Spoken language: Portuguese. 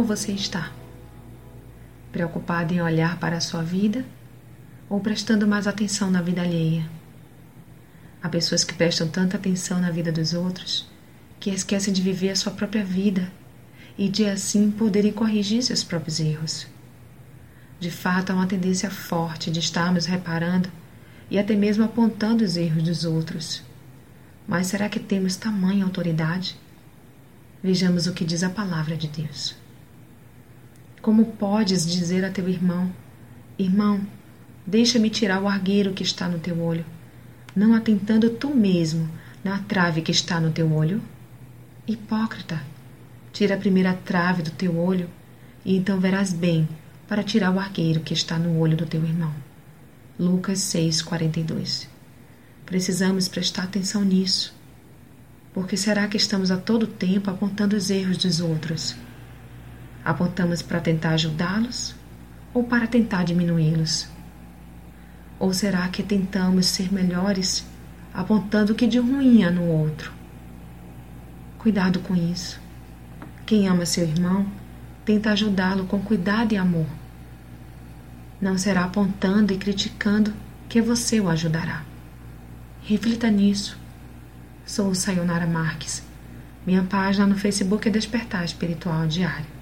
você está? Preocupado em olhar para a sua vida ou prestando mais atenção na vida alheia? Há pessoas que prestam tanta atenção na vida dos outros que esquecem de viver a sua própria vida e de assim poderem corrigir seus próprios erros. De fato, há uma tendência forte de estarmos reparando e até mesmo apontando os erros dos outros. Mas será que temos tamanha autoridade? Vejamos o que diz a palavra de Deus. Como podes dizer a teu irmão: Irmão, deixa-me tirar o argueiro que está no teu olho, não atentando tu mesmo na trave que está no teu olho? Hipócrita, tira a primeira trave do teu olho, e então verás bem para tirar o argueiro que está no olho do teu irmão. Lucas 6:42. Precisamos prestar atenção nisso. Porque será que estamos a todo tempo apontando os erros dos outros? Apontamos para tentar ajudá-los ou para tentar diminuí-los? Ou será que tentamos ser melhores apontando o que de ruim há no outro? Cuidado com isso. Quem ama seu irmão tenta ajudá-lo com cuidado e amor. Não será apontando e criticando que você o ajudará. Reflita nisso Sou Sayonara Marques. Minha página no Facebook é Despertar Espiritual Diário.